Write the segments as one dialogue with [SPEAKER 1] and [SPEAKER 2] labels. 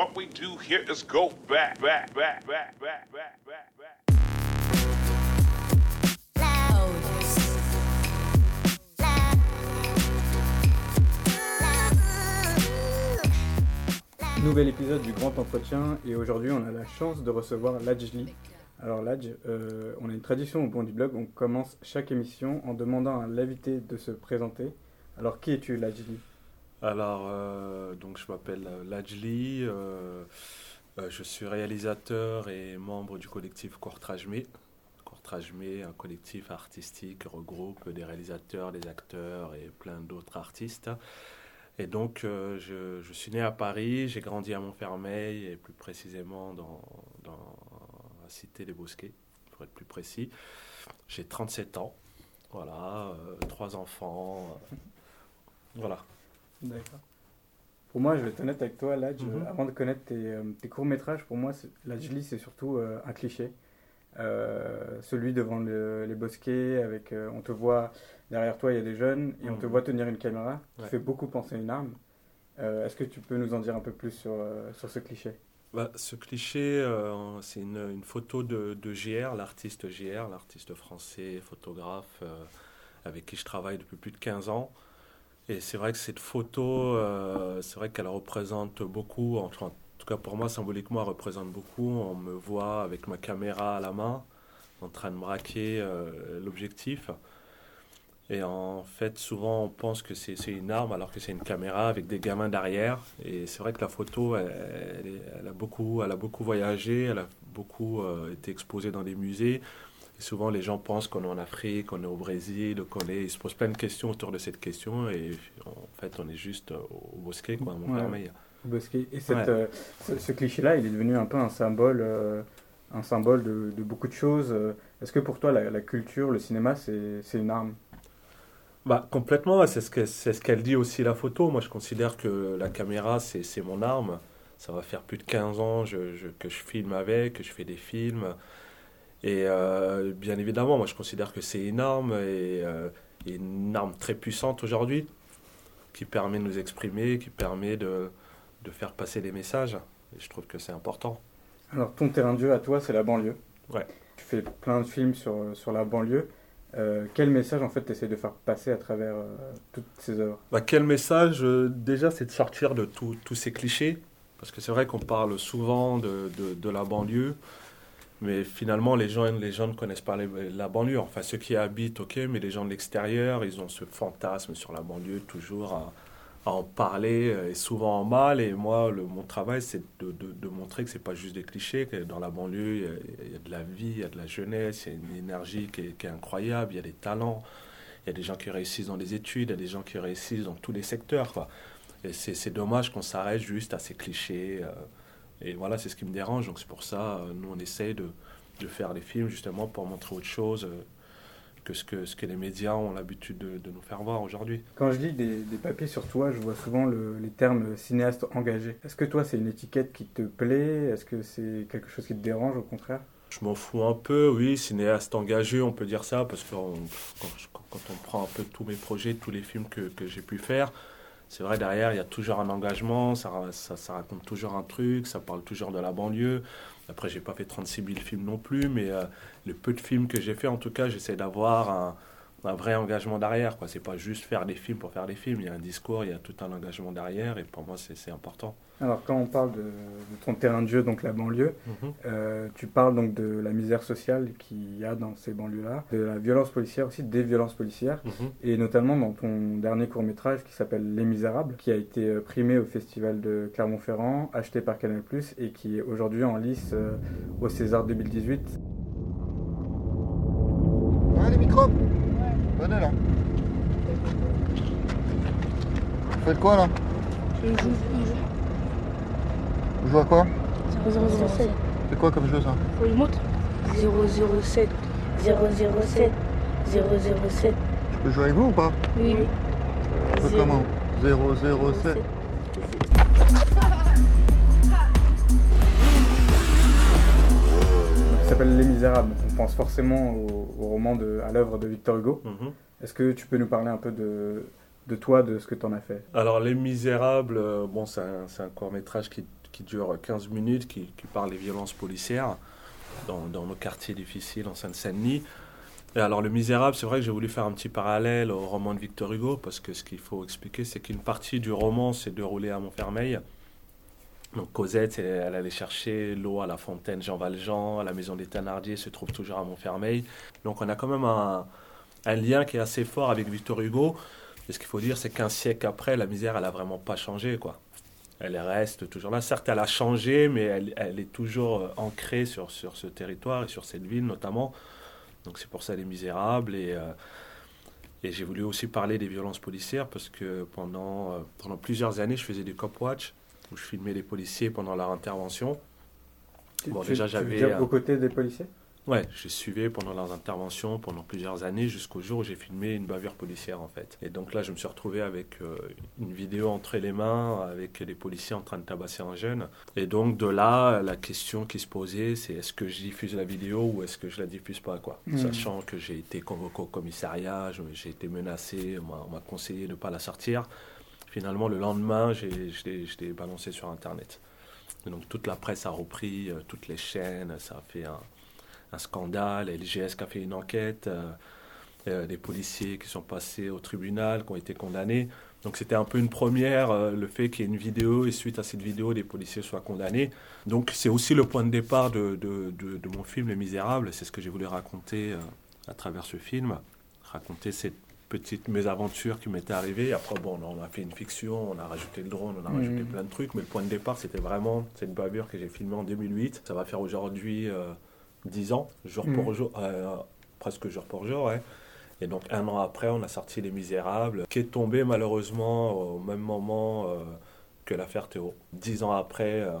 [SPEAKER 1] What we do here is go back, back, back, back, back, back, back.
[SPEAKER 2] Nouvel épisode du Grand Entretien et aujourd'hui on a la chance de recevoir Lajli. Alors Laj, euh, on a une tradition au Bon du Blog, on commence chaque émission en demandant à l'invité de se présenter. Alors qui es-tu Lajli
[SPEAKER 3] Alors, euh, donc je m'appelle Lajli, euh, euh, je suis réalisateur et membre du collectif Courtrajmé. Courtrajmé, un collectif artistique qui regroupe des réalisateurs, des acteurs et plein d'autres artistes. Et donc, euh, je, je suis né à Paris, j'ai grandi à Montfermeil et plus précisément dans, dans la cité des Bosquets, pour être plus précis. J'ai 37 ans, voilà, euh, trois enfants, euh, voilà.
[SPEAKER 2] D'accord. Pour moi, je vais être honnête avec toi, Laj,
[SPEAKER 3] Mhm.
[SPEAKER 2] euh, avant de connaître tes, euh, tes courts-métrages, pour moi, Lajli c'est surtout euh, un cliché. Euh, celui devant le- les bosquets, avec, euh, on te voit derrière toi, il y a des jeunes, et on te
[SPEAKER 3] Mhm.
[SPEAKER 2] voit tenir une caméra, qui
[SPEAKER 3] Ouais.
[SPEAKER 2] fait beaucoup penser à une arme. Euh, Est-ce que tu peux nous en dire un peu plus sur, sur ce cliché?
[SPEAKER 3] Bah, ce cliché, c'est une, une photo de, de GR, l'artiste GR, l'artiste français, photographe, avec qui je travaille depuis plus de 15 ans. Et c'est vrai que cette photo, euh, c'est vrai qu'elle représente beaucoup, en, tout cas pour moi symboliquement, elle représente beaucoup. On me voit avec ma caméra à la main, en train de braquer euh, l'objectif. Et en fait, souvent, on pense que c'est une arme alors que c'est une caméra avec des gamins derrière. Et c'est vrai que la photo, elle a, beaucoup, elle a beaucoup voyagé, elle a beaucoup euh, été exposée dans des musées. Et souvent, les gens pensent qu'on est en Afrique, qu'on est au Brésil, qu'on est... Ils se posent plein de questions autour de cette question. Et en fait, on est juste au Bosquet, quoi, à Montfermeil.
[SPEAKER 2] au bosquet Et cette,
[SPEAKER 3] Ouais.
[SPEAKER 2] euh, ce, ce cliché-là, il est devenu un peu un symbole, euh, un symbole de, de beaucoup de choses. Euh, Est-ce que pour toi, la, la culture, le cinéma, c'est une arme?
[SPEAKER 3] Bah, complètement, c'est ce que- c'est ce qu'elle dit aussi la photo. Moi, je considère que la caméra, c'est c'est mon arme. Ça va faire plus de 15 ans je- je- que je filme avec, que je fais des films. Et euh, bien évidemment, moi, je considère que c'est une arme et, euh, et une arme très puissante aujourd'hui qui permet de nous exprimer, qui permet de, de faire passer des messages. Et je trouve que c'est important.
[SPEAKER 2] Alors, ton terrain de jeu à toi, c'est la banlieue.
[SPEAKER 3] Ouais.
[SPEAKER 2] Tu fais plein de films sur, sur la banlieue. Euh, quel message, en fait, tu essaies de faire passer à travers toutes ces œuvres?
[SPEAKER 3] Bah, quel message Déjà, c'est de sortir de tous ces clichés. Parce que c'est vrai qu'on parle souvent de, de- de la banlieue, mais finalement, les gens, les gens ne connaissent pas la banlieue. Enfin, ceux qui habitent, ok, mais les gens de l'extérieur, ils ont ce fantasme sur la banlieue, toujours à, en parler, euh, et souvent en mal. Et moi, le, mon travail, c'est de, montrer que c'est pas juste des clichés, que dans la banlieue, il y, a, de la vie, il y a de la jeunesse, il y a une énergie qui est, incroyable, il y a des talents. Il y a des gens qui réussissent dans les études, il y a des gens qui réussissent dans tous les secteurs. Et c'est dommage qu'on s'arrête juste à ces clichés. euh, et voilà, c'est ce qui me dérange. Donc c'est pour ça, euh, nous, on essaye de, de faire des films justement pour montrer autre chose euh, que, ce que ce que les médias ont l'habitude de, de nous faire voir aujourd'hui.
[SPEAKER 2] Quand je lis des, des papiers sur toi, je vois souvent le- les termes cinéaste engagé. Est-ce que toi, c'est une étiquette qui te plaît? Est-ce que c'est quelque chose qui te dérange, au contraire?
[SPEAKER 3] Je m'en fous un peu, oui, cinéaste engagé, on peut dire ça, parce que on- quand, quand on prend un peu tous mes projets, tous les films que, que j'ai pu faire, c'est vrai, derrière, il y a toujours un engagement, ça, ça raconte toujours un truc, ça parle toujours de la banlieue. Après, j'ai pas fait 36 000 films non plus, mais euh, le peu de films que j'ai fait, en tout cas, j'essaie d'avoir un, un vrai engagement derrière. quoi. C'est pas juste faire des films pour faire des films, il y a un discours, il y a tout un engagement derrière, et pour moi, c'est c'est important.
[SPEAKER 2] Alors, quand on parle de, de ton terrain de jeu, donc la banlieue, Euh, tu parles donc de la misère sociale qu'il y a dans ces banlieues-là, de la violence policière aussi, des violences policières,
[SPEAKER 3] Mhm.
[SPEAKER 2] et notamment dans ton dernier court-métrage qui s'appelle Les Misérables, qui a été euh, primé au Festival de Clermont-Ferrand, acheté par Canal+, et qui est aujourd'hui en lice euh, au César 2018.
[SPEAKER 4] Ouais, les micros Venez là. Vous faites quoi là
[SPEAKER 5] Je joue.
[SPEAKER 4] Vous jouez à quoi
[SPEAKER 5] 007.
[SPEAKER 4] C'est quoi comme jeu ça
[SPEAKER 5] Faut le montre 007. 007. 007.
[SPEAKER 4] Je peux jouer avec vous ou pas
[SPEAKER 5] Oui.
[SPEAKER 4] On fait comment 007.
[SPEAKER 2] qui s'appelle Les Misérables. Pense forcément au, au roman, de, à l'œuvre de Victor Hugo.
[SPEAKER 3] Mhm.
[SPEAKER 2] Est-ce que tu peux nous parler un peu de, de toi, de ce que tu en as fait?
[SPEAKER 3] Alors, Les Misérables, euh, bon, c'est un, c'est un court-métrage qui, qui dure 15 minutes, qui, qui parle des violences policières dans, dans nos quartiers difficiles en Seine-Saint-Denis. Et alors, Le Misérable, c'est vrai que j'ai voulu faire un petit parallèle au roman de Victor Hugo, parce que ce qu'il faut expliquer, c'est qu'une partie du roman s'est déroulée à Montfermeil. Donc, Cosette, elle, allait chercher l'eau à la fontaine Jean Valjean, la maison des Thénardier se trouve toujours à Montfermeil. Donc, on a quand même un, lien qui est assez fort avec Victor Hugo. Et ce qu'il faut dire, c'est qu'un siècle après, la misère, elle a vraiment pas changé, quoi. Elle reste toujours là. Certes, elle a changé, mais elle, est toujours euh, ancrée sur, sur ce territoire et sur cette ville notamment. Donc c'est pour ça Elle est misérable. Et, euh, et j'ai voulu aussi parler des violences policières parce que pendant, euh, pendant plusieurs années, je faisais des cop watch où je filmais les policiers pendant leur intervention.
[SPEAKER 2] Tu-
[SPEAKER 3] Bon,
[SPEAKER 2] tu-
[SPEAKER 3] déjà, j'avais un-
[SPEAKER 2] aux côtés des policiers?
[SPEAKER 3] Ouais, je suivais pendant leurs interventions pendant plusieurs années jusqu'au jour où j'ai filmé une bavure policière en fait. Et donc là, je me suis retrouvé avec euh, une vidéo entre les mains avec les policiers en train de tabasser un jeune. Et donc de là, la question qui se posait, c'est est-ce que je diffuse la vidéo ou est-ce que je la diffuse pas quoi?
[SPEAKER 2] Mhm.
[SPEAKER 3] Sachant que j'ai été convoqué au commissariat, j'ai été menacé, on m'a conseillé de ne pas la sortir. Finalement, le lendemain, je l'ai balancé sur Internet. Et donc toute la presse a repris, euh, toutes les chaînes, ça a fait un, scandale. LGS qui a fait une enquête, euh, euh, des policiers qui sont passés au tribunal, qui ont été condamnés. Donc c'était un peu une première, le fait qu'il y ait une vidéo et suite à cette vidéo, des policiers soient condamnés. Donc c'est aussi le point de départ de, de- mon film Les Misérables. C'est ce que j'ai voulu raconter à travers ce film. Raconter cette petite mésaventure qui m'était arrivée. Après, bon, on a fait une fiction, on a rajouté le drone, on a rajouté plein de trucs. Mais le point de départ, c'était vraiment cette bavure que j'ai filmée en 2008. Ça va faire aujourd'hui euh, 10 ans, jour
[SPEAKER 2] Mhm.
[SPEAKER 3] pour jour, euh, presque jour pour jour, ouais. Et donc un an après, on a sorti Les Misérables, qui est tombé malheureusement au même moment euh, que l'affaire Théo. Dix ans après, euh,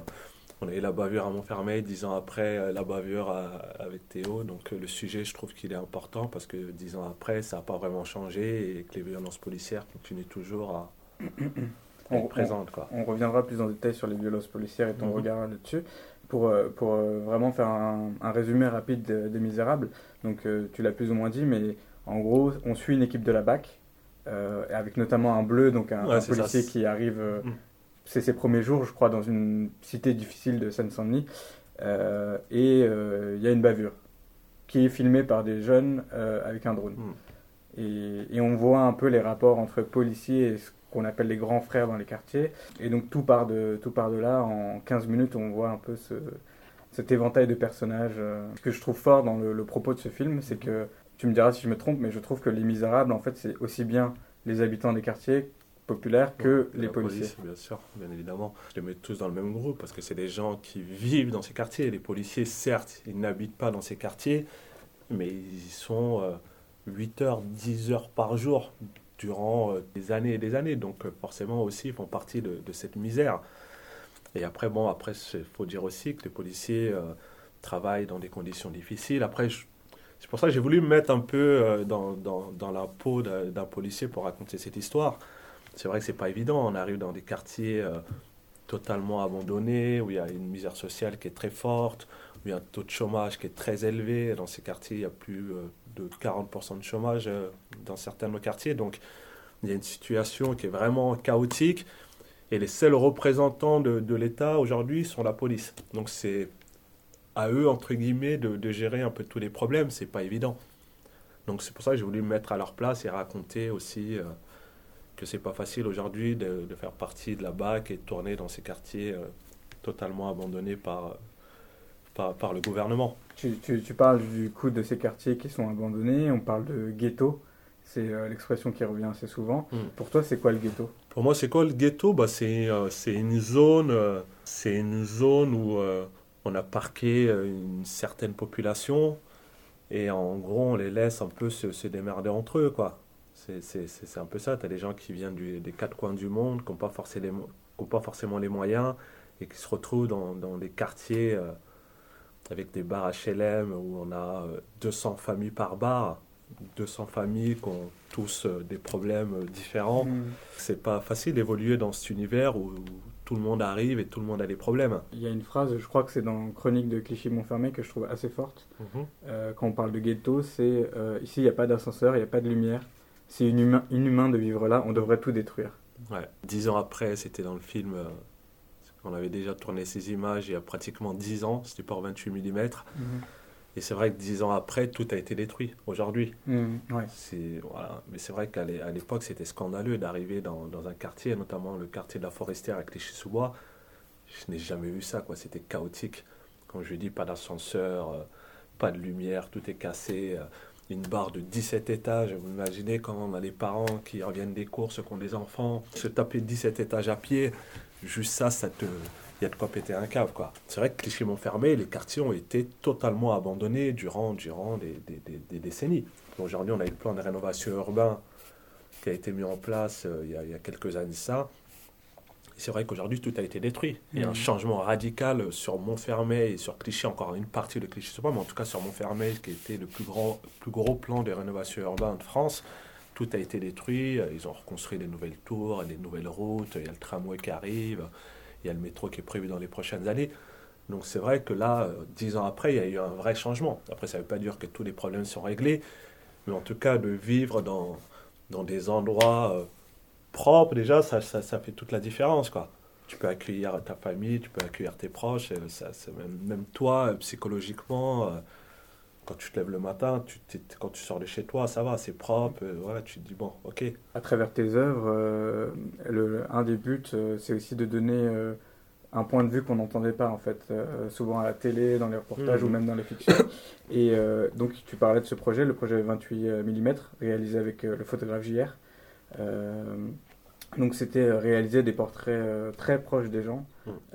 [SPEAKER 3] on a eu la bavure à Montfermeil, dix ans après, euh, la bavure à- avec Théo. Donc euh, le sujet, je trouve qu'il est important parce que dix ans après, ça n'a pas vraiment changé et que les violences policières continuent toujours à
[SPEAKER 2] On-
[SPEAKER 3] être présentes. Quoi.
[SPEAKER 2] On reviendra plus en détail sur les violences policières et ton
[SPEAKER 3] Mhm.
[SPEAKER 2] regard là-dessus. Pour, euh, pour vraiment faire un, un résumé rapide de- des Misérables, donc tu l'as plus ou moins dit, mais en gros, on suit une équipe de la BAC, euh, avec notamment un bleu, donc un,
[SPEAKER 3] Ouais,
[SPEAKER 2] un
[SPEAKER 3] c'est ça.
[SPEAKER 2] policier qui arrive, euh,
[SPEAKER 3] Mhm.
[SPEAKER 2] C'est ses premiers jours, je crois, dans une cité difficile de Seine-Saint-Denis, euh, et euh, il y a une bavure qui est filmée par des jeunes euh, avec un drone.
[SPEAKER 3] Mhm.
[SPEAKER 2] Et, et on voit un peu les rapports entre policiers et ce qu'on appelle les grands frères dans les quartiers. Et donc tout part de, tout part de là. En 15 minutes, on voit un peu ce, cet éventail de personnages. Ce que je trouve fort dans le, le propos de ce film, c'est que, tu me diras si je me trompe, mais je trouve que Les Misérables, en fait, c'est aussi bien les habitants des quartiers que les policiers.
[SPEAKER 3] police, bien sûr, bien évidemment. Je les mets tous dans le même groupe parce que c'est des gens qui vivent dans ces quartiers. Les policiers, certes, ils n'habitent pas dans ces quartiers, mais ils sont euh, 8 heures, 10 heures par jour durant euh, des années et des années. Donc euh, forcément aussi, ils font partie de, de cette misère. Et après, bon, après, il faut dire aussi que les policiers euh, travaillent dans des conditions difficiles. Après, je- c'est pour ça que j'ai voulu me mettre un peu dans, dans, dans la peau d'un policier pour raconter cette histoire. C'est vrai que c'est pas évident. On arrive dans des quartiers euh, totalement abandonnés, où il y a une misère sociale qui est très forte, où il y a un taux de chômage qui est très élevé. Dans ces quartiers, il y a plus euh, de 40% de chômage euh, dans certains de nos quartiers. Donc, il y a une situation qui est vraiment chaotique. Et les seuls représentants de, l'État aujourd'hui sont la police. Donc, c'est à eux, entre guillemets, de, de gérer un peu tous les problèmes. C'est pas évident. Donc, c'est pour ça que j'ai voulu me mettre à leur place et raconter aussi. Euh, que c'est pas facile aujourd'hui de, de faire partie de la BAC et de tourner dans ces quartiers euh, totalement abandonnés par, par, par le gouvernement.
[SPEAKER 2] Tu, tu- tu parles du coup de ces quartiers qui sont abandonnés, on parle de ghetto, c'est euh, l'expression qui revient assez souvent.
[SPEAKER 3] Mm.
[SPEAKER 2] Pour toi, c'est quoi le ghetto?
[SPEAKER 3] Pour moi, c'est quoi le ghetto? Bah, c'est, euh, c'est une zone, euh, c'est une zone où euh, on a parqué euh, une certaine population et en gros, on les laisse un peu se, se démerder entre eux. quoi. C'est, un peu ça. Tu as des gens qui viennent du- des quatre coins du monde, qui n'ont pas, pas forcément les moyens et qui se retrouvent dans, dans des quartiers euh, avec des bars HLM où on a euh, 200 familles par bar. 200 familles qui ont tous euh, des problèmes euh, différents.
[SPEAKER 2] Mm.
[SPEAKER 3] C'est pas facile d'évoluer dans cet univers où, tout le monde arrive et tout le monde a des problèmes.
[SPEAKER 2] Il y a une phrase, je crois que c'est dans Chronique de Clichy-Montfermeil que je trouve assez forte. Euh, quand on parle de ghetto, c'est euh, ici il n'y a pas d'ascenseur, il n'y a pas de lumière. C'est inhumain, inhumain de vivre là, on devrait tout détruire.
[SPEAKER 3] Ouais. Dix ans après, c'était dans le film, euh, On avait déjà tourné ces images il y a pratiquement 10 ans, c'était pour 28 mm.
[SPEAKER 2] Mhm.
[SPEAKER 3] Et c'est vrai que 10 ans après, tout a été détruit aujourd'hui.
[SPEAKER 2] Mhm, ouais.
[SPEAKER 3] C'est- Voilà. Mais c'est vrai qu'à l'époque, c'était scandaleux d'arriver dans, dans un quartier, notamment le quartier de la Forestière à Clichy-sous-Bois. Je n'ai jamais vu ça, quoi. C'était chaotique. Comme je dis, pas d'ascenseur, euh, pas de lumière, tout est cassé. Une barre de 17 étages. Vous imaginez quand on a des parents qui reviennent des courses, qui ont des enfants, se taper 17 étages à pied. Juste ça, ça te. Il y a de quoi péter un câble, quoi. C'est vrai que Clichy-Montfermé, les quartiers ont été totalement abandonnés durant, durant des, des- des- décennies. Aujourd'hui, on a eu le plan de rénovation urbain qui a été mis en place euh, il, y a, il y a quelques années ça. C'est vrai qu'aujourd'hui, tout a été détruit. Il y a un
[SPEAKER 2] Mhm.
[SPEAKER 3] changement radical sur Montfermeil et sur Clichy, encore une partie de Clichy, mais en tout cas sur Montfermeil, qui était le plus, grand, plus gros plan de rénovation urbaine de France. Tout a été détruit. Ils ont reconstruit des nouvelles tours, des nouvelles routes. Il y a le tramway qui arrive. Il y a le métro qui est prévu dans les prochaines années. Donc c'est vrai que là, euh, dix ans après, il y a eu un vrai changement. Après, ça ne veut pas dire que tous les problèmes sont réglés, mais en tout cas, de vivre dans, dans des endroits propres, déjà, ça, ça, ça fait toute la différence. Quoi. Tu peux accueillir ta famille, tu peux accueillir tes proches, ça, même, même toi, euh, psychologiquement, euh, quand tu te lèves le matin, tu, quand tu sors de chez toi, ça va, c'est propre, euh, voilà, tu te dis, bon, ok.
[SPEAKER 2] À travers tes œuvres, euh, le, un des buts, c'est aussi de donner euh, un point de vue qu'on n'entendait pas, en fait, euh, souvent à la télé, dans les reportages
[SPEAKER 3] Mhm.
[SPEAKER 2] ou même dans les fictions. Et euh, donc, tu parlais de ce projet, le projet 28 mm, réalisé avec euh, le photographe JR. Euh, donc, c'était euh, réaliser des portraits euh, très proches des gens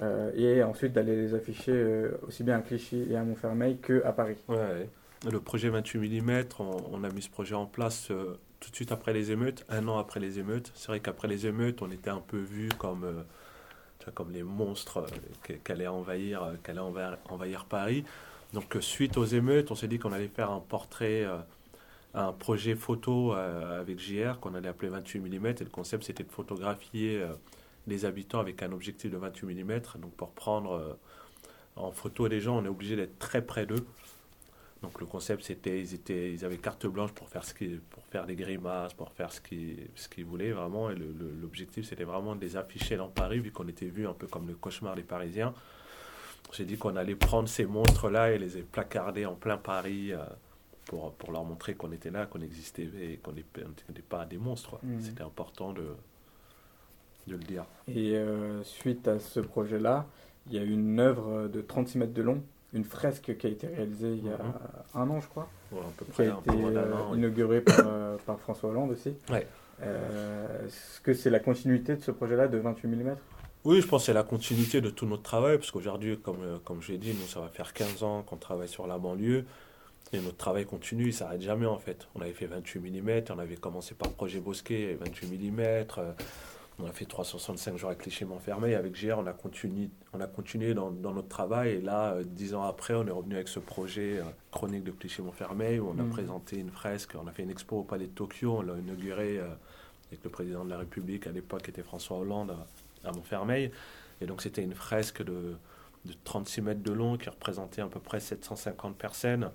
[SPEAKER 2] euh, et ensuite d'aller les afficher aussi bien à Clichy et à Montfermeil qu'à Paris.
[SPEAKER 3] Ouais. Le projet 28 mm, on, on a mis ce projet en place euh, tout de suite après les émeutes, un an après les émeutes. C'est vrai qu'après les émeutes, on était un peu vu comme, euh, comme les monstres euh, qui qui allaient envahir, allaient envahir, envahir Paris. Donc, suite aux émeutes, on s'est dit qu'on allait faire un portrait, un projet photo euh, avec JR qu'on allait appeler 28 mm. Et le concept, c'était de photographier euh, les habitants avec un objectif de 28 mm. Donc, pour prendre euh, en photo les gens, on est obligé d'être très près d'eux. Donc le concept c'était ils étaient ils avaient carte blanche pour faire ce qui pour faire des grimaces, pour faire ce qu'ils ce qu'ils voulaient vraiment et l'objectif c'était vraiment de les afficher dans Paris vu qu'on était vu un peu comme le cauchemar des Parisiens. J'ai dit qu'on allait prendre ces monstres là et les placarder en plein Paris pour, pour leur montrer qu'on était là, qu'on existait et qu'on n'était pas des monstres.
[SPEAKER 2] Mhm.
[SPEAKER 3] C'était important de de le dire.
[SPEAKER 2] Et euh, suite à ce projet-là, il y a une œuvre de 36 mètres de long, une fresque qui a été réalisée il y a
[SPEAKER 3] Mhm.
[SPEAKER 2] un an, je crois,
[SPEAKER 3] Ouais, à peu
[SPEAKER 2] qui
[SPEAKER 3] près
[SPEAKER 2] a
[SPEAKER 3] un
[SPEAKER 2] été euh,
[SPEAKER 3] an, oui.
[SPEAKER 2] inaugurée par, euh, par François Hollande aussi.
[SPEAKER 3] Ouais.
[SPEAKER 2] Euh, Est-ce que c'est la continuité de ce projet-là de 28 mm
[SPEAKER 3] Oui, je pense que c'est la continuité de tout notre travail, parce qu'aujourd'hui, comme, comme je l'ai dit, nous, ça va faire 15 ans qu'on travaille sur la banlieue, et notre travail continue, il ne s'arrête jamais en fait. On avait fait 28 mm, on avait commencé par Projet Bosquet, 28 mm, euh, on a fait 365 jours à Clichy-Montfermeil, avec GR, on a continué, on a continué dans, dans notre travail, et là, euh, dix ans après, on est revenu avec ce projet euh, chronique de Clichy-Montfermeil, où on a
[SPEAKER 2] Mhm.
[SPEAKER 3] présenté une fresque, on a fait une expo au Palais de Tokyo, on l'a inauguré euh, avec le président de la République, à l'époque, qui était François Hollande, à- à Montfermeil. Et donc c'était une fresque de, de 36 mètres de long qui représentait à peu près 750 personnes,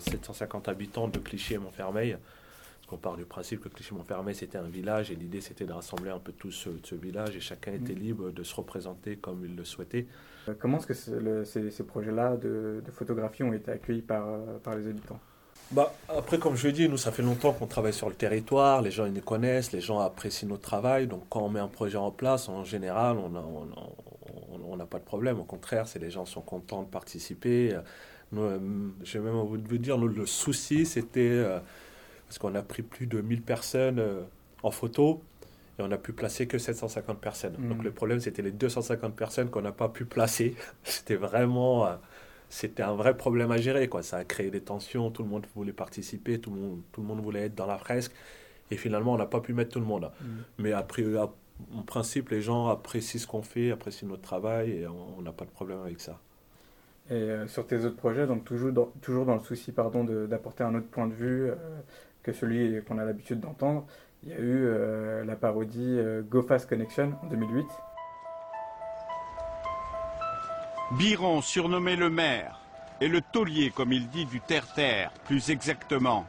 [SPEAKER 3] 750 habitants de Clichy et Montfermeil. Parce qu'on part du principe que Clichy-Montfermeil c'était un village et l'idée c'était de rassembler un peu tout ce, ce village et chacun était libre de se représenter comme il le souhaitait.
[SPEAKER 2] Euh, Comment est-ce que le- ces, ces projets-là de, de photographie ont été accueillis par, euh, par les habitants?
[SPEAKER 3] Bah, après, comme je l'ai dit, nous, ça fait longtemps qu'on travaille sur le territoire, les gens ils nous connaissent, les gens apprécient notre travail. Donc, quand on met un projet en place, en général, on n'a on, on- on n'a pas de problème. Au contraire, c'est les gens sont contents de participer. Nous, euh, je vais même vous dire, nous, le souci, c'était euh, parce qu'on a pris plus de 1000 personnes euh, en photo et on n'a pu placer que 750 personnes. Donc, le problème, c'était les 250 personnes qu'on n'a pas pu placer. C'était vraiment. euh, c'était un vrai problème à gérer. Quoi. Ça a créé des tensions, tout le monde voulait participer, tout le monde, tout le monde voulait être dans la fresque. Et finalement, on n'a pas pu mettre tout le monde. Mais après, en principe, les gens apprécient ce qu'on fait, apprécient notre travail et on n'a pas de problème avec ça.
[SPEAKER 2] Et euh, sur tes autres projets, donc toujours dans, toujours dans le souci pardon, de- d'apporter un autre point de vue euh, que celui qu'on a l'habitude d'entendre, il y a eu euh, la parodie euh, Go Fast Connection en 2008.
[SPEAKER 6] Biron, surnommé le maire, est le taulier, comme il dit, du terre-terre, plus exactement.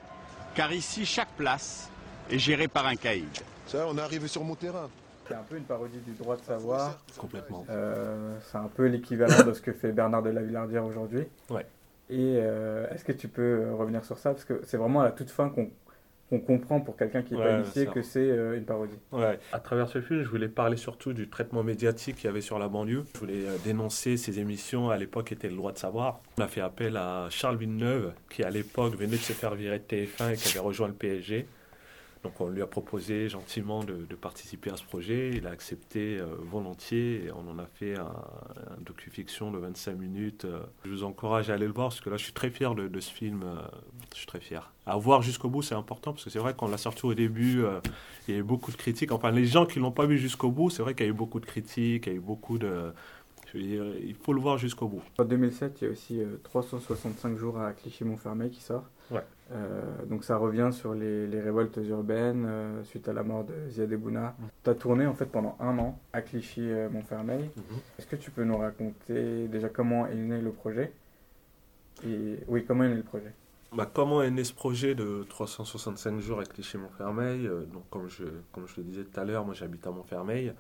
[SPEAKER 6] Car ici, chaque place est gérée par un caïd.
[SPEAKER 7] Ça, on est arrivé sur mon terrain.
[SPEAKER 2] C'est un peu une parodie du droit de savoir.
[SPEAKER 3] Complètement.
[SPEAKER 2] Euh, c'est un peu l'équivalent de ce que fait Bernard de la Villardière aujourd'hui.
[SPEAKER 3] Ouais.
[SPEAKER 2] Et euh, est-ce que tu peux euh, revenir sur ça? Parce que c'est vraiment à la toute fin qu'on comprend pour quelqu'un qui n'est pas
[SPEAKER 3] Ouais,
[SPEAKER 2] initié que c'est euh, une parodie.
[SPEAKER 3] Ouais. À travers ce film, je voulais parler surtout du traitement médiatique qu'il y avait sur la banlieue. Je voulais dénoncer ces émissions à l'époque étaient le droit de savoir. On a fait appel à Charles Villeneuve, qui à l'époque venait de se faire virer de TF1 et qui avait rejoint le PSG. Donc on lui a proposé gentiment de, participer à ce projet. Il a accepté euh, volontiers et on en a fait un, un docu-fiction de 25 minutes. Euh, Je vous encourage à aller le voir parce que là je suis très fier de, ce film. euh, je suis très fier. À voir jusqu'au bout, c'est important parce que c'est vrai qu'on l'a sorti au début. il y a eu beaucoup de critiques. Enfin, les gens qui l'ont pas vu jusqu'au bout, c'est vrai qu'il y a eu beaucoup de critiques, il y a eu beaucoup de. Il faut le voir jusqu'au bout.
[SPEAKER 2] En 2007, il y a aussi euh, 365 jours à Clichy-Montfermeil qui sort.
[SPEAKER 3] Ouais.
[SPEAKER 2] Euh, donc ça revient sur les, les révoltes urbaines euh, suite à la mort de Ziad Ebouna. Tu as tourné en fait pendant un an à Clichy-Montfermeil. Est-ce que tu peux nous raconter déjà comment est né le projet? Et oui, comment est né le projet?
[SPEAKER 3] Bah, comment est né ce projet de 365 jours avec Clichy-Montfermeil? Euh, Donc, comme je, comme je le disais tout à l'heure, moi j'habite à Montfermeil.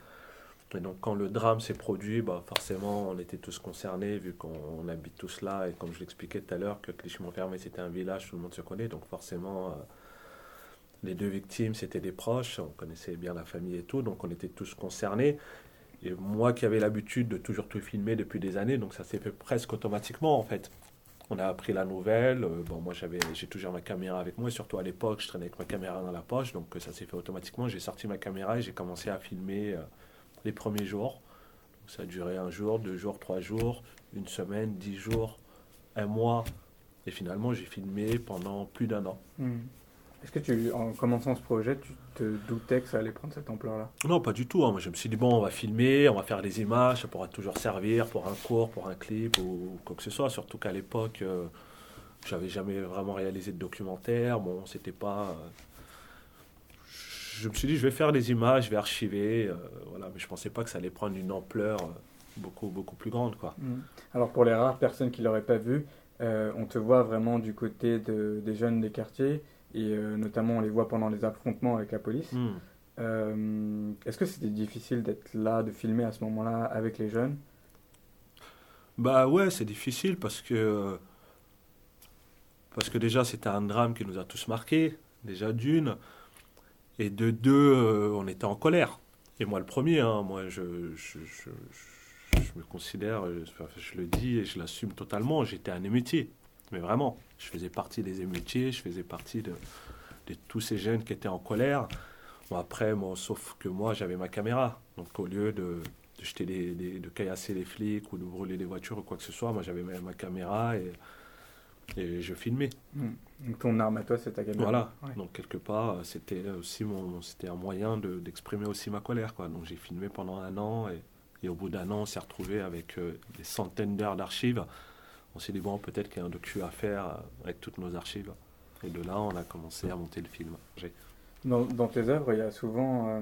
[SPEAKER 3] Et donc, quand le drame s'est produit, bah, forcément, on était tous concernés, vu qu'on on habite tous là. Et comme je l'expliquais tout à l'heure, que Clichy-Montfermeil c'était un village, tout le monde se connaît. Donc, forcément, euh, les deux victimes c'était des proches, on connaissait bien la famille et tout. Donc, on était tous concernés. Et moi qui avais l'habitude de toujours tout filmer depuis des années, donc ça s'est fait presque automatiquement en fait. On a appris la nouvelle. euh, bon, moi, j'avais, j'ai toujours ma caméra avec moi. Et surtout à l'époque, je traînais avec ma caméra dans la poche. Donc, euh, ça s'est fait automatiquement. J'ai sorti ma caméra et j'ai commencé à filmer les premiers jours. Donc, ça a duré un jour, deux jours, trois jours, une semaine, dix jours, un mois. Et finalement, j'ai filmé pendant plus d'un an.
[SPEAKER 2] Hmm. Est-ce que tu, en commençant ce projet, tu te doutais que ça allait prendre cette ampleur-là?
[SPEAKER 3] Non, pas du tout. hein. Moi, je me suis dit, bon, on va filmer, on va faire des images, ça pourra toujours servir pour un cours, pour un clip ou quoi que ce soit. Surtout qu'à l'époque, euh, j'avais jamais vraiment réalisé de documentaire. Bon, c'était pas. euh, Je me suis dit, je vais faire des images, je vais archiver. euh, voilà, mais je pensais pas que ça allait prendre une ampleur euh, beaucoup, beaucoup plus grande, quoi.
[SPEAKER 2] Hmm. Alors pour les rares personnes qui l'auraient pas vu, euh, on te voit vraiment du côté de- des jeunes des quartiers et euh, notamment on les voit pendant les affrontements avec la police. Euh, Est-ce que c'était difficile d'être là, de filmer à ce moment-là avec les jeunes?
[SPEAKER 3] Bah ouais, c'est difficile parce que parce que déjà c'était un drame qui nous a tous marqués, déjà d'une, et de deux, euh, on était en colère. Et moi le premier, hein, moi je, me considère, euh, je le dis et je l'assume totalement, j'étais un émeutier, mais vraiment, je faisais partie des émeutiers, je faisais partie de, tous ces jeunes qui étaient en colère. Après, moi, sauf que moi j'avais ma caméra, donc au lieu de jeter de caillasser les flics ou de brûler des voitures ou quoi que ce soit. Moi, j'avais ma, ma caméra et, et je filmais.
[SPEAKER 2] Hmm. Donc ton arme à toi, c'est ta caméra.
[SPEAKER 3] Voilà.
[SPEAKER 2] Ouais.
[SPEAKER 3] Donc, quelque part, c'était aussi mon, c'était un moyen de- d'exprimer aussi ma colère, quoi. Donc, j'ai filmé pendant un an et, et au bout d'un an, on s'est retrouvé avec euh, des centaines d'heures d'archives. On s'est dit, bon, peut-être qu'il y a un docu à faire euh, avec toutes nos archives. Et de là, on a commencé à monter le film.
[SPEAKER 2] Dans, dans tes œuvres, il y a souvent euh,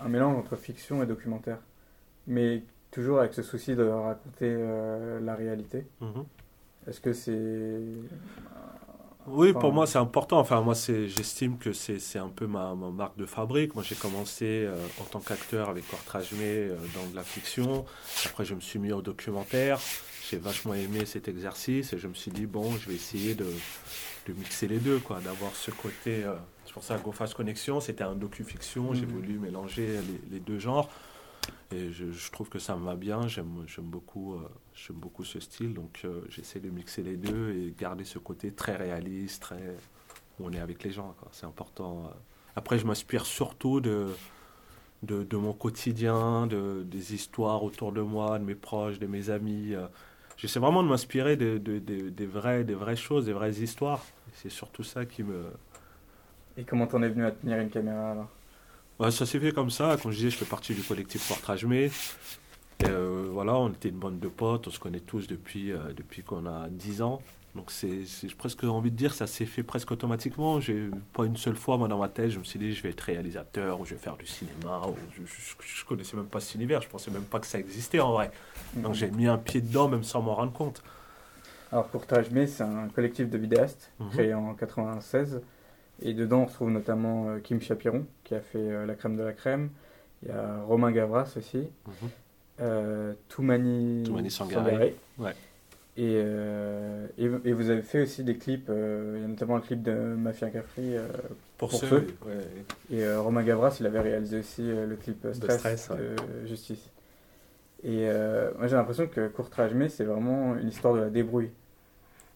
[SPEAKER 2] un mélange entre fiction et documentaire, mais toujours avec ce souci de raconter euh, la réalité.
[SPEAKER 3] Mhm.
[SPEAKER 2] Est-ce que c'est...
[SPEAKER 3] Oui,
[SPEAKER 2] Enfin,
[SPEAKER 3] pour moi, c'est important. Enfin, moi, j'estime que c'est, un peu ma, ma marque de fabrique. Moi, j'ai commencé euh, en tant qu'acteur avec Cortrajmé euh, dans de la fiction. Après, je me suis mis au documentaire. J'ai vachement aimé cet exercice et je me suis dit, bon, je vais essayer de, de mixer les deux, quoi, d'avoir ce côté. euh, c'est pour ça que GoFast Connexion, c'était un docu-fiction. J'ai
[SPEAKER 2] Mhm.
[SPEAKER 3] voulu mélanger les, les deux genres. Et je, je trouve que ça me va bien. J'aime, j'aime beaucoup, euh, j'aime beaucoup ce style. Donc, euh, j'essaie de mixer les deux et garder ce côté très réaliste, très où on est avec les gens. C'est important. euh. Après, je m'inspire surtout de, de, de mon quotidien, de, des histoires autour de moi, de mes proches, de mes amis. euh. J'essaie vraiment de m'inspirer de, de- de- des, vraies, des vraies choses, des vraies histoires. C'est surtout ça qui me,
[SPEAKER 2] Et comment t'en es venu à tenir une caméra alors?
[SPEAKER 3] Ouais, ça s'est fait comme ça. Comme je disais, je fais partie du collectif Portrage Mais. Euh, voilà, on était une bande de potes, on se connaît tous depuis, euh, depuis qu'on a 10 ans. Donc c'est presque envie de dire ça s'est fait presque automatiquement. J'ai pas une seule fois moi dans ma tête, je me suis dit je vais être réalisateur ou je vais faire du cinéma. Ou je, je, je connaissais même pas cet univers, je pensais même pas que ça existait en vrai. Donc j'ai mis un pied dedans même sans m'en rendre compte.
[SPEAKER 2] Alors Courtage Mais, c'est un collectif de vidéastes
[SPEAKER 3] Mhm.
[SPEAKER 2] créé en 96. Et dedans, on retrouve notamment euh, Kim Chapiron, qui a fait La crème de la crème. Il y a Romain Gavras aussi.
[SPEAKER 3] Mhm.
[SPEAKER 2] Euh, Toumani,
[SPEAKER 3] Toumani Sangaré. Ouais.
[SPEAKER 2] Et, euh, et, et vous avez fait aussi des clips, euh, il y a notamment le clip de Mafia Capri. euh,
[SPEAKER 3] Pour,
[SPEAKER 2] Pour
[SPEAKER 3] ceux,
[SPEAKER 2] ceux.
[SPEAKER 3] ouais.
[SPEAKER 2] et euh, Romain Gavras, il avait réalisé aussi euh, le clip
[SPEAKER 3] De
[SPEAKER 2] Stress,
[SPEAKER 3] ouais.
[SPEAKER 2] de Justice. Et euh, moi j'ai l'impression que Courtrage Mais, c'est vraiment une histoire de la débrouille.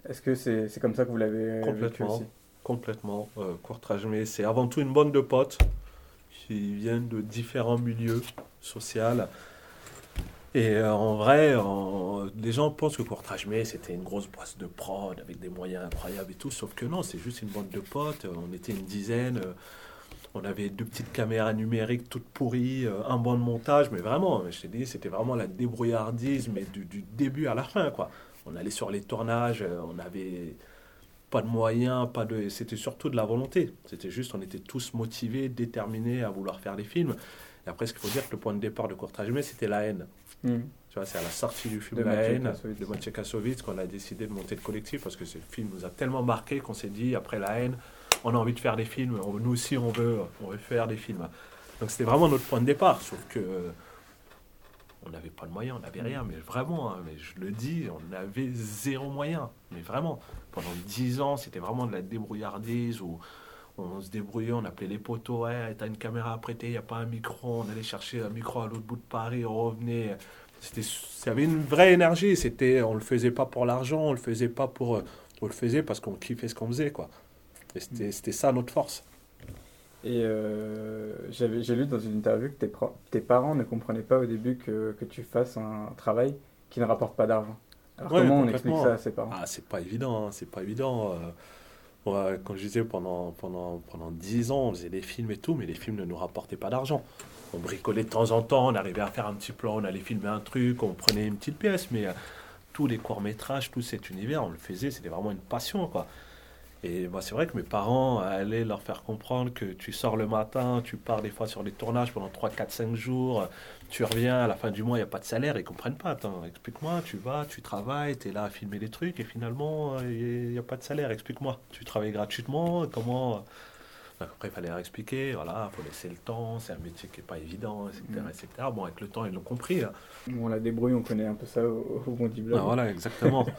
[SPEAKER 2] Est-ce que c'est c'est comme ça que vous l'avez vécu
[SPEAKER 3] Complètement.
[SPEAKER 2] aussi?
[SPEAKER 3] Complètement. Euh, Courtrage, mais c'est avant tout une bande de potes qui viennent de différents milieux sociaux. Et euh, en vrai, les gens pensent que Courtrage mais c'était une grosse boîte de prod avec des moyens incroyables et tout, sauf que non, c'est juste une bande de potes. euh, On était une dizaine. euh, On avait deux petites caméras numériques toutes pourries, euh, un banc de montage, mais vraiment, je t'ai dit, c'était vraiment la débrouillardise, mais du, début à la fin, quoi. On allait sur les tournages, euh, on avait pas de moyens, pas de, c'était surtout de la volonté. C'était juste, on était tous motivés, déterminés à vouloir faire des films. Et après, ce qu'il faut dire, que le point de départ de Courtrage mais c'était la haine.
[SPEAKER 2] Mhm.
[SPEAKER 3] Tu vois, c'est à la sortie du film
[SPEAKER 2] De
[SPEAKER 3] La haine de Maciej Kassovitz qu'on a décidé de monter le collectif parce que ce film nous a tellement marqué qu'on s'est dit après La haine, on a envie de faire des films. On- nous aussi, on veut, on veut faire des films. Donc c'était vraiment notre point de départ, sauf que euh, on n'avait pas de moyens, on n'avait rien, mais vraiment, hein, mais je le dis, on avait zéro moyen, mais vraiment. Pendant dix ans, c'était vraiment de la débrouillardise où on se débrouillait, on appelait les poteaux, ouais, t'as une caméra à prêter, il n'y a pas un micro, on allait chercher un micro à l'autre bout de Paris, on revenait. C'était, ça avait une vraie énergie, c'était, on le faisait pas pour l'argent, on le faisait pas pour, on le faisait parce qu'on kiffait ce qu'on faisait, quoi. Et c'était, c'était ça notre force.
[SPEAKER 2] Et euh, j'avais- j'ai lu dans une interview que tes, pro- tes parents ne comprenaient pas au début que, que tu fasses un travail qui ne rapporte pas d'argent. Alors
[SPEAKER 3] Ouais,
[SPEAKER 2] comment on explique ça à ses parents?
[SPEAKER 3] Ah, c'est pas évident, hein, c'est pas évident. euh, ouais, comme je disais, pendant, pendant, pendant 10 ans, on faisait des films et tout, mais les films ne nous rapportaient pas d'argent. On bricolait de temps en temps, on arrivait à faire un petit plan, on allait filmer un truc, on prenait une petite pièce, mais euh, tous les courts-métrages, tout cet univers, on le faisait, c'était vraiment une passion, quoi. Et bah, c'est vrai que mes parents allaient leur faire comprendre que tu sors le matin, tu pars des fois sur des tournages pendant 3, 4, 5 jours, tu reviens, à la fin du mois, il n'y a pas de salaire, ils comprennent pas. Attends, explique-moi, tu vas, tu travailles, tu es là à filmer des trucs et finalement, euh, il n'y a pas de salaire, explique-moi. Tu travailles gratuitement, comment... euh, Après, il fallait leur expliquer, voilà, il faut laisser le temps, c'est un métier qui n'est pas évident, etc.,
[SPEAKER 2] Mm.
[SPEAKER 3] etc. Bon, avec le temps, ils l'ont compris. hein.
[SPEAKER 2] Bon, la débrouille, on connaît un peu ça au, au Blog.
[SPEAKER 3] Ah, voilà, exactement. De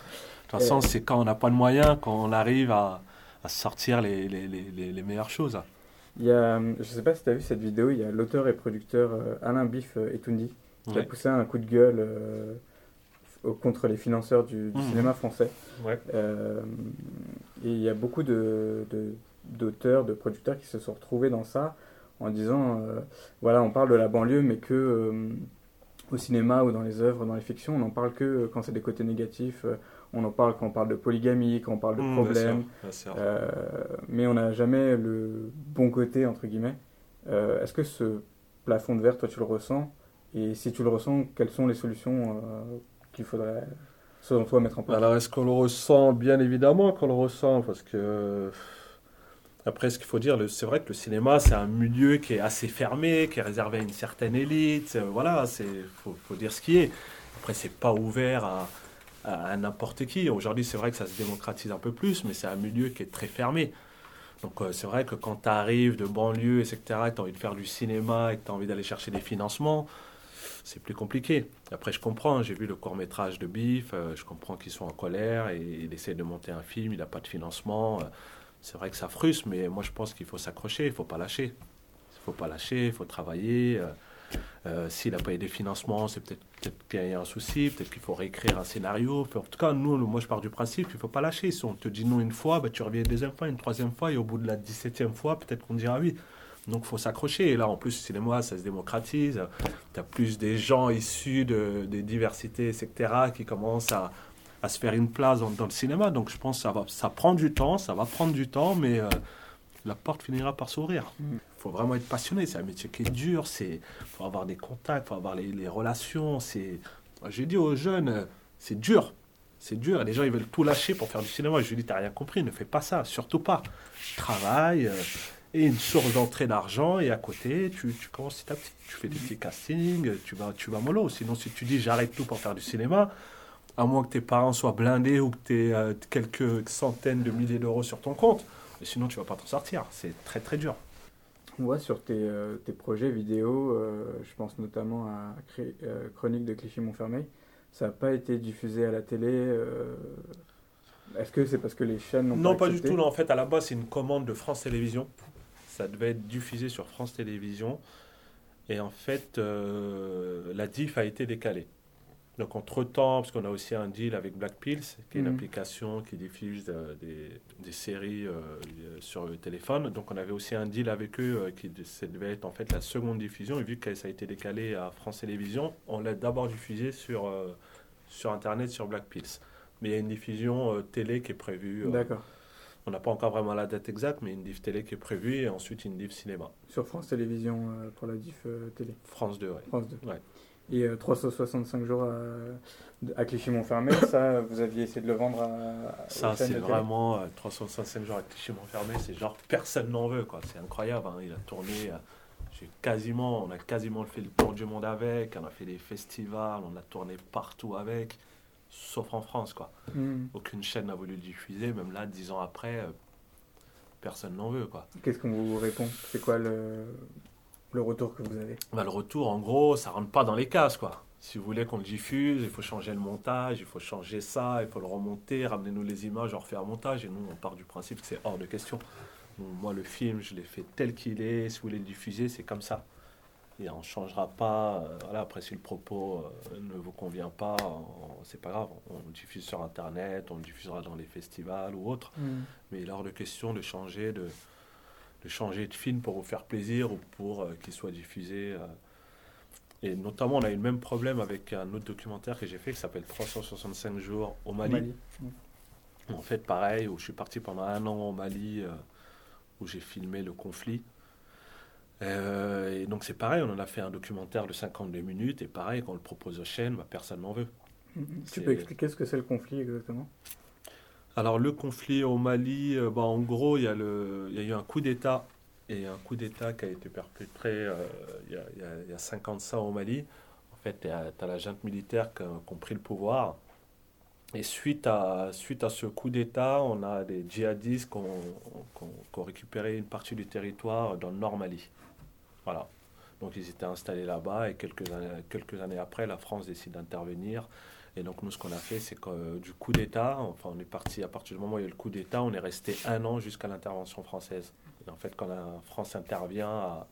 [SPEAKER 3] toute façon, c'est quand on n'a pas de moyens qu'on arrive à, à sortir les, les, les, meilleures choses.
[SPEAKER 2] Il y a, je sais pas si tu as vu cette vidéo, il y a l'auteur et producteur euh, Alain Biff euh, Etoundi qui a poussé un coup de gueule euh, contre les financeurs du, du
[SPEAKER 3] Mhm.
[SPEAKER 2] cinéma français.
[SPEAKER 3] Ouais.
[SPEAKER 2] Euh, et il y a beaucoup de, d'auteurs, de producteurs qui se sont retrouvés dans ça en disant euh, voilà, on parle de la banlieue, mais que au cinéma ou dans les œuvres, dans les fictions, on n'en parle que quand c'est des côtés négatifs. On en parle quand on parle de polygamie, quand on parle de
[SPEAKER 3] Mmh, bien
[SPEAKER 2] problèmes.
[SPEAKER 3] sûr, bien sûr.
[SPEAKER 2] Euh, mais on n'a jamais le bon côté, entre guillemets. Euh, Est-ce que ce plafond de verre, toi, tu le ressens? Et si tu le ressens, quelles sont les solutions euh, qu'il faudrait, selon toi, mettre en place?
[SPEAKER 3] Alors, est-ce qu'on le ressent? Bien évidemment qu'on le ressent, parce que. Après, ce qu'il faut dire, le- c'est vrai que le cinéma, c'est un milieu qui est assez fermé, qui est réservé à une certaine élite. Voilà, c'est faut, faut dire ce qui est. Après, c'est pas ouvert à, à- n'importe qui. Aujourd'hui, c'est vrai que ça se démocratise un peu plus, mais c'est un milieu qui est très fermé. Donc, euh, c'est vrai que quand tu arrives de banlieue, etc., et tu as envie de faire du cinéma et que tu as envie d'aller chercher des financements, c'est plus compliqué. Après, je comprends, j'ai vu le court métrage de Biff, euh, je comprends qu'ils sont en colère et il essaie de monter un film, il n'a pas de financement. euh, c'est vrai que ça frustre, mais moi je pense qu'il faut s'accrocher, il faut pas lâcher. Il faut pas lâcher, il faut travailler. Euh, S'il n'a pas eu des financements, c'est peut-être peut qu'il y a un souci, peut-être qu'il faut réécrire un scénario. En tout cas, nous, moi je pars du principe qu'il ne faut pas lâcher. Si on te dit non une fois, bah, tu reviens une deuxième fois, une troisième fois, et au bout de la 17e fois, peut-être qu'on dira oui. Donc il faut s'accrocher. Et là, en plus, le cinéma, ça se démocratise. Tu as plus des gens issus de, des diversités, etc., qui commencent à, se faire une place dans, le cinéma. Donc je pense que ça, va, ça prend du temps, ça va prendre du temps, mais euh, la porte finira par s'ouvrir.
[SPEAKER 2] Mm.
[SPEAKER 3] Faut vraiment être passionné. C'est un métier qui est dur. Il faut avoir des contacts, faut avoir les, relations. C'est, J'ai dit aux jeunes, euh, c'est dur. C'est dur. Les gens, ils veulent tout lâcher pour faire du cinéma. Je lui dis, t'as rien compris, ne fais pas ça, surtout pas. Travaille. euh, et une source d'entrée d'argent et à côté tu, tu commences petit à petit tu fais des petits castings tu vas tu vas mollo sinon si tu dis j'arrête tout pour faire du cinéma à moins que tes parents soient blindés ou que tu aies quelques centaines de milliers d'euros sur ton compte sinon tu vas pas t'en sortir c'est très très dur
[SPEAKER 2] On voit sur tes, euh, tes projets vidéo, euh, je pense notamment à Cré- euh, Chronique de Clichy-Montfermeil, ça n'a pas été diffusé à la télé. Est-ce que c'est parce que les chaînes n'ont
[SPEAKER 3] Non,
[SPEAKER 2] pas
[SPEAKER 3] pas du tout. non. En fait, à la base, c'est une commande de France Télévisions. Ça devait être diffusé sur France Télévisions. Et en fait, la diff a été décalée. Donc, entre-temps, parce qu'on a aussi un deal avec Black Pills, qui est une
[SPEAKER 2] Mhm.
[SPEAKER 3] application qui diffuse euh, des, des séries euh, sur le téléphone. Donc, on avait aussi un deal avec eux euh, qui ça devait être en fait la seconde diffusion. Et vu que ça a été décalé à France Télévisions, on l'a d'abord diffusé sur, euh, sur Internet, sur Black Pills. Mais il y a une diffusion euh, télé qui est prévue. euh,
[SPEAKER 2] D'accord.
[SPEAKER 3] on n'a pas encore vraiment la date exacte, mais une diff télé qui est prévue et ensuite une diff cinéma.
[SPEAKER 2] Sur France Télévisions euh, pour la diff euh, télé.
[SPEAKER 3] France 2, ouais.
[SPEAKER 2] France 2.
[SPEAKER 3] Ouais.
[SPEAKER 2] Et euh, 365 jours à, à Clichy-Montfermeil, ça, vous aviez essayé de le vendre à.
[SPEAKER 3] Ça, c'est vraiment euh, 365 jours à Clichy Montfermé, c'est genre personne n'en veut, quoi. C'est incroyable. hein. Il a tourné, euh, quasiment, on a quasiment fait le tour du monde avec, on a fait des festivals, on a tourné partout avec, sauf en France, quoi.
[SPEAKER 2] Hmm.
[SPEAKER 3] Aucune chaîne n'a voulu le diffuser, même là, dix ans après, euh, personne n'en veut, quoi.
[SPEAKER 2] Qu'est-ce qu'on vous répond? C'est quoi le, le retour que vous avez
[SPEAKER 3] Bah, le retour, en gros, ça rentre pas dans les cases, quoi. Si vous voulez qu'on le diffuse, il faut changer le montage, il faut changer ça, il faut le remonter, ramenez-nous les images, on refait un montage. Et nous, on part du principe que c'est hors de question. Donc, moi, le film, je l'ai fait tel qu'il est. Si vous voulez le diffuser, c'est comme ça. Et on ne changera pas. euh, voilà, après, si le propos euh, ne vous convient pas, c'est pas grave. On le diffuse sur Internet, on le diffusera dans les festivals ou autres. Mais il est hors de question de changer de, de changer de film pour vous faire plaisir ou pour euh, qu'il soit diffusé. euh. Et notamment, on a eu le même problème avec un autre documentaire que j'ai fait qui s'appelle 365 jours au Mali.
[SPEAKER 2] Mali.
[SPEAKER 3] En fait, pareil, où je suis parti pendant un an au Mali, euh, où j'ai filmé le conflit. Et donc c'est pareil, on en a fait un documentaire de 52 minutes, et pareil, quand on le propose aux chaînes, bah, personne n'en veut.
[SPEAKER 2] Mhm.
[SPEAKER 3] C'est-
[SPEAKER 2] Tu peux expliquer ce que c'est le conflit exactement?
[SPEAKER 3] Alors le conflit au Mali, euh, bah, en gros, il y, a eu un coup d'État, et un coup d'État qui a été perpétré euh, il, y a, il y a- il y a 50 ans au Mali. En fait, tu as, la junte militaire qui a, pris le pouvoir. Et suite à, suite à ce coup d'État, on a des djihadistes qui ont récupéré une partie du territoire dans le nord Mali. Voilà. Donc ils étaient installés là-bas et quelques années, quelques années après, la France décide d'intervenir. Et donc nous, ce qu'on a fait, c'est que euh, du coup d'État, enfin on est parti à partir du moment où il y a eu le coup d'État, on est resté un an jusqu'à l'intervention française. Et en fait, quand la France intervient à,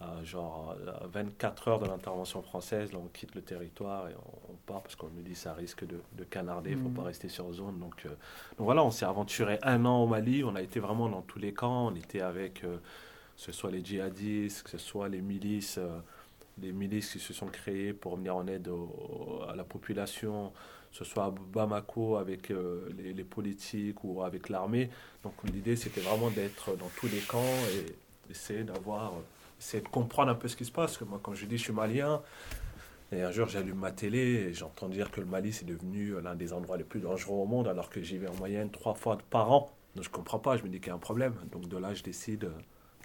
[SPEAKER 3] à genre à 24 heures de l'intervention française, là, on quitte le territoire et on, on part parce qu'on nous dit que ça risque de, de canarder, il ne faut
[SPEAKER 2] Mhm.
[SPEAKER 3] pas rester sur zone. Donc, euh, donc voilà, on s'est aventuré un an au Mali, on a été vraiment dans tous les camps, on était avec euh, que ce soit les djihadistes, que ce soit les milices, euh, les milices qui se sont créées pour venir en aide à la population, que ce soit à Bamako avec euh, les, politiques ou avec l'armée. Donc l'idée c'était vraiment d'être dans tous les camps et essayer d'avoir, essayer de comprendre un peu ce qui se passe. Parce que moi quand je dis je suis malien, et un jour j'allume ma télé et j'entends dire que le Mali c'est devenu l'un des endroits les plus dangereux au monde alors que j'y vais en moyenne trois fois par an. Donc je comprends pas, je me dis qu'il y a un problème. Donc de là je décide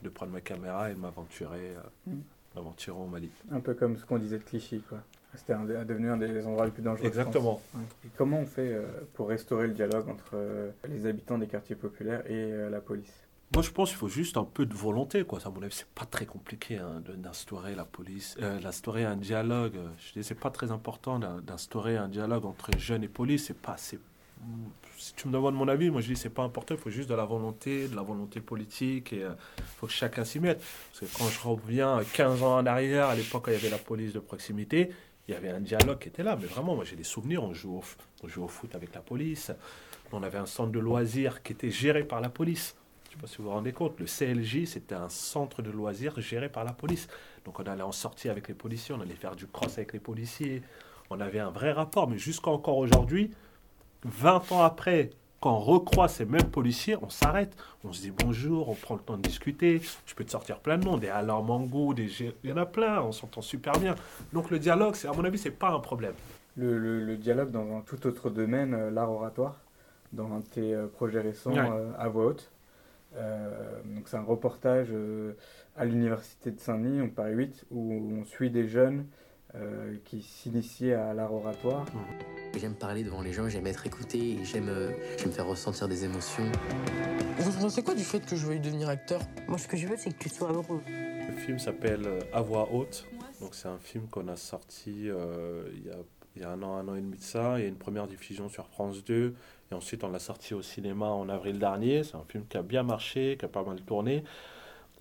[SPEAKER 3] de prendre ma caméra et de m'aventurer euh,
[SPEAKER 2] Mm.
[SPEAKER 3] m'aventurer au Mali.
[SPEAKER 2] Un peu comme ce qu'on disait de Clichy, quoi. C'était devenu un des endroits les plus dangereux.
[SPEAKER 3] Exactement.
[SPEAKER 2] Ouais. Et comment on fait euh, pour restaurer le dialogue entre euh, les habitants des quartiers populaires et euh, la police?
[SPEAKER 3] Moi, je pense qu'il faut juste un peu de volonté, quoi. À mon avis, c'est pas très compliqué hein, d'instaurer la police, euh, d'instaurer un dialogue. Je dis, c'est pas très important d'in- d'instaurer un dialogue entre jeunes et police. C'est pas, c'est, si tu me demandes mon avis, moi je dis c'est pas important. Il faut juste de la volonté, de la volonté politique et il faut que chacun s'y mette. Parce que quand je reviens 15 ans en arrière, à l'époque, quand il y avait la police de proximité, il y avait un dialogue qui était là. Mais vraiment, moi j'ai des souvenirs. On jouait au foot avec la police. On avait un centre de loisirs qui était géré par la police. Je ne sais pas si vous vous rendez compte, le CLJ, c'était un centre de loisirs géré par la police. Donc on allait en sortie avec les policiers, on allait faire du cross avec les policiers. On avait un vrai rapport, mais jusqu'à encore aujourd'hui, 20 ans après, quand on recroise ces mêmes policiers, on s'arrête, on se dit bonjour, on prend le temps de discuter. Je peux te sortir plein de noms, des Alain Mango, des il y en a plein, on s'entend super bien. Donc le dialogue, c'est à mon avis, c'est pas un problème.
[SPEAKER 2] le, le- le dialogue dans un tout autre domaine, euh, l'art oratoire, dans un de tes euh, projets récents
[SPEAKER 3] Ouais.
[SPEAKER 2] euh, à voix haute. Euh, donc c'est un reportage euh, à l'université de Saint-Denis, on Paris 8, où on suit des jeunes euh, qui s'initiaient à l'art oratoire.
[SPEAKER 7] Et j'aime parler devant les gens, j'aime être écouté, et j'aime euh, j'aime faire ressentir des émotions.
[SPEAKER 8] Vous pensez quoi du fait que je veuille devenir acteur?
[SPEAKER 5] Moi, ce que je veux, c'est que tu sois heureux.
[SPEAKER 3] Le film s'appelle euh, À voix haute. Donc c'est un film qu'on a sorti euh, il, y a, il y a un an, un an et demi de ça. Il y a une première diffusion sur France 2. Et ensuite on l'a sorti au cinéma en avril dernier. C'est un film qui a bien marché, qui a pas mal tourné.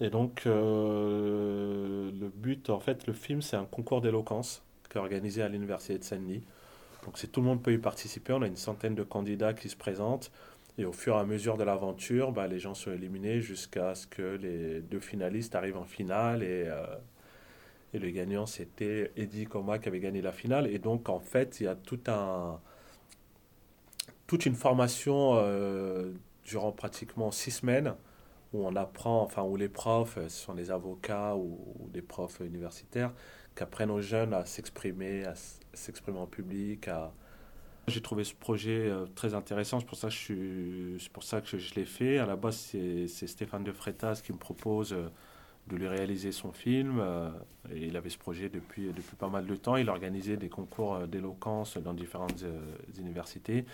[SPEAKER 3] Et donc euh, le but, en fait, le film c'est un concours d'éloquence qui est organisé à l'université de Saint-Denis. Donc c'est tout le monde peut y participer. On a une centaine de candidats qui se présentent. Et au fur et à mesure de l'aventure, bah, les gens sont éliminés jusqu'à ce que les deux finalistes arrivent en finale. Et, euh, et le gagnant, c'était Eddie Koma qui avait gagné la finale. Et donc, en fait, il y a tout un, toute une formation euh, durant pratiquement six semaines où on apprend, enfin, où les profs, euh, ce sont des avocats ou, ou des profs universitaires, qui apprennent aux jeunes à s'exprimer, à s'exprimer en public, j'ai trouvé ce projet euh, très intéressant, c'est pour ça que je, l'ai fait. À la base, c'est Stéphane de Freitas qui me propose euh, de lui réaliser son film. il avait ce projet depuis, depuis pas mal de temps. Il organisait des concours d'éloquence dans différentes universités.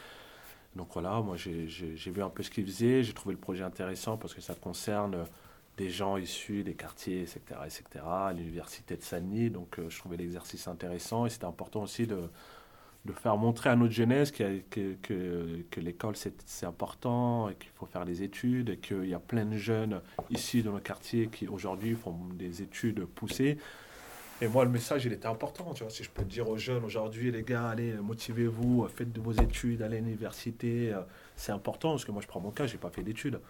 [SPEAKER 3] Donc voilà, moi j'ai vu un peu ce qu'il faisait. J'ai trouvé le projet intéressant parce que ça concerne des gens issus des quartiers, etc., etc., l'université de Saint-Denis. Donc euh, je trouvais l'exercice intéressant et c'était important aussi de de faire montrer à notre jeunesse que, que, que, l'école c'est important et qu'il faut faire des études et qu'il y a plein de jeunes ici dans le quartier qui aujourd'hui font des études poussées. Et moi, le message, il était important. Tu vois, si je peux dire aux jeunes aujourd'hui, les gars, allez, motivez-vous, faites de vos études, allez à l'université, euh, c'est important parce que moi, je prends mon cas, j'ai pas fait d'études.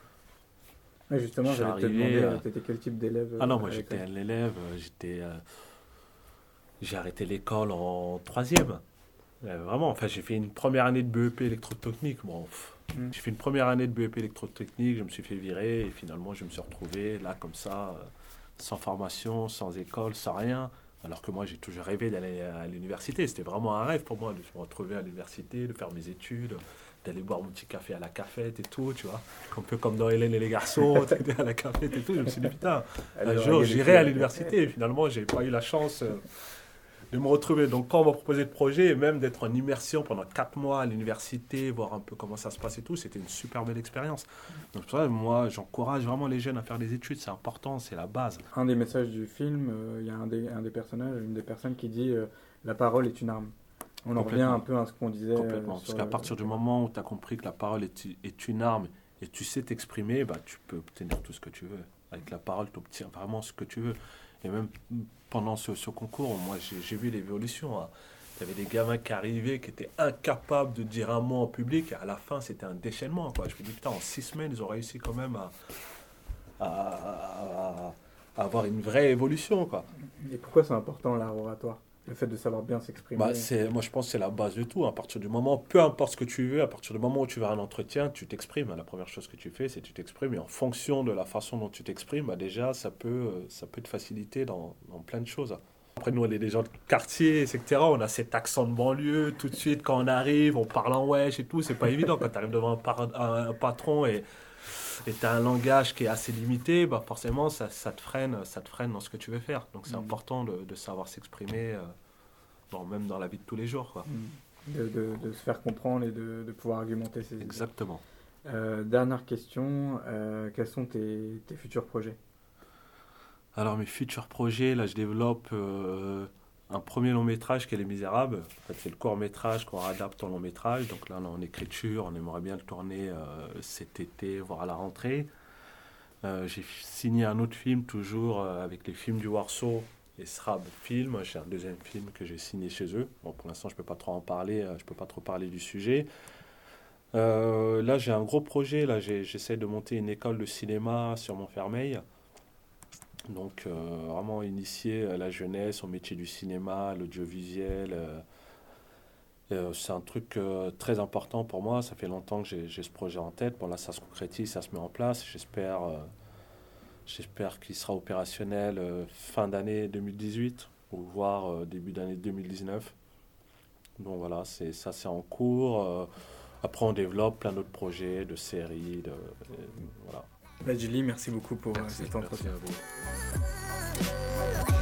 [SPEAKER 2] Justement, j'allais te demander,
[SPEAKER 3] euh,
[SPEAKER 2] euh, t'étais quel type d'élève
[SPEAKER 3] Ah non,
[SPEAKER 2] euh,
[SPEAKER 3] moi
[SPEAKER 2] avec
[SPEAKER 3] j'étais un élève, euh, j'étais, euh, j'ai arrêté l'école en troisième. Euh, vraiment, enfin j'ai fait une première année de BEP électrotechnique. Bon,
[SPEAKER 2] Mm.
[SPEAKER 3] j'ai fait une première année de BEP électrotechnique, je me suis fait virer et finalement je me suis retrouvé là comme ça, euh, sans formation, sans école, sans rien. Alors que moi j'ai toujours rêvé d'aller à l'université. C'était vraiment un rêve pour moi de me retrouver à l'université, de faire mes études, d'aller boire mon petit café à la cafette et tout, tu vois. Un peu comme dans Hélène et les garçons, à la cafette et tout. Je me suis dit putain, un jour, j'irai à
[SPEAKER 2] ouais.
[SPEAKER 3] l'université. Finalement, j'ai pas eu la chance euh, de me retrouver. Donc, quand on m'a proposé le projet, et même d'être en immersion pendant quatre mois à l'université, voir un peu comment ça se passe et tout, c'était une super belle expérience. Donc, pour ça moi, j'encourage vraiment les jeunes à faire des études. C'est important, c'est la base.
[SPEAKER 2] Un des messages du film, euh, il y a un des, un des personnages, une des personnes qui dit euh, La parole est une arme. On en revient un peu à ce qu'on disait. euh,
[SPEAKER 3] Complètement. Parce qu'à partir du moment où tu as compris que la parole est, est une arme et tu sais t'exprimer, bah, tu peux obtenir tout ce que tu veux. Avec la parole, tu obtiens vraiment ce que tu veux. Et même pendant ce, concours, moi, j'ai vu l'évolution. hein. Tu avais des gamins qui arrivaient, qui étaient incapables de dire un mot en public, et à la fin, c'était un déchaînement. Je me dis, putain, en six semaines, ils ont réussi quand même à, avoir une vraie évolution.
[SPEAKER 2] Et pourquoi c'est important l'art oratoire Le fait de savoir bien s'exprimer.
[SPEAKER 3] Bah, moi, je pense que c'est la base de tout. À partir du moment, peu importe ce que tu veux, à partir du moment où tu vas à un entretien, tu t'exprimes. La première chose que tu fais, c'est que tu t'exprimes. Et en fonction de la façon dont tu t'exprimes, bah, déjà, ça peut, euh, ça peut te faciliter dans, plein de choses. Après, nous, on est des gens de quartier, etc. On a cet accent de banlieue. Tout de suite, quand on arrive, on parle en wesh et tout. C'est pas évident. Quand tu arrives devant un- un patron et et tu as un langage qui est assez limité, bah forcément, ça, ça, te freine, ça te freine dans ce que tu veux faire. Donc, c'est
[SPEAKER 2] Mhm.
[SPEAKER 3] important de, de savoir s'exprimer, euh, dans, même dans la vie de tous les jours. Quoi.
[SPEAKER 2] Mm. de, de- de se faire comprendre et de, pouvoir argumenter ses idées.
[SPEAKER 3] Exactement.
[SPEAKER 2] Euh, dernière question, euh, quels sont tes, tes futurs projets?
[SPEAKER 3] Alors, mes futurs projets, là, je développe un premier long métrage qui est Les Misérables. En fait, c'est le court métrage qu'on adapte en long métrage. Donc là, on est en écriture, on aimerait bien le tourner euh, cet été, voire à la rentrée. Euh, J'ai signé un autre film, toujours euh, avec les films du Warsaw et SRAB Film. J'ai un deuxième film que j'ai signé chez eux. Bon, pour l'instant, je ne peux pas trop en parler, je peux pas trop parler du sujet. Là, j'ai un gros projet. Là, j'essaie de monter une école de cinéma sur Montfermeil. Donc, euh, vraiment initier la jeunesse au métier du cinéma, l'audiovisuel. euh, euh, c'est un truc très important pour moi. Ça fait longtemps que j'ai ce projet en tête. Bon, là, ça se concrétise, ça se met en place. J'espère qu'il sera opérationnel fin d'année 2018 ou voire début d'année 2019. Donc voilà, ça, c'est en cours. Après, on développe plein d'autres projets de séries. De, voilà.
[SPEAKER 2] Bah, Julie, merci beaucoup pour euh,
[SPEAKER 3] Merci,
[SPEAKER 2] cet
[SPEAKER 3] merci
[SPEAKER 2] entretien.
[SPEAKER 3] à vous.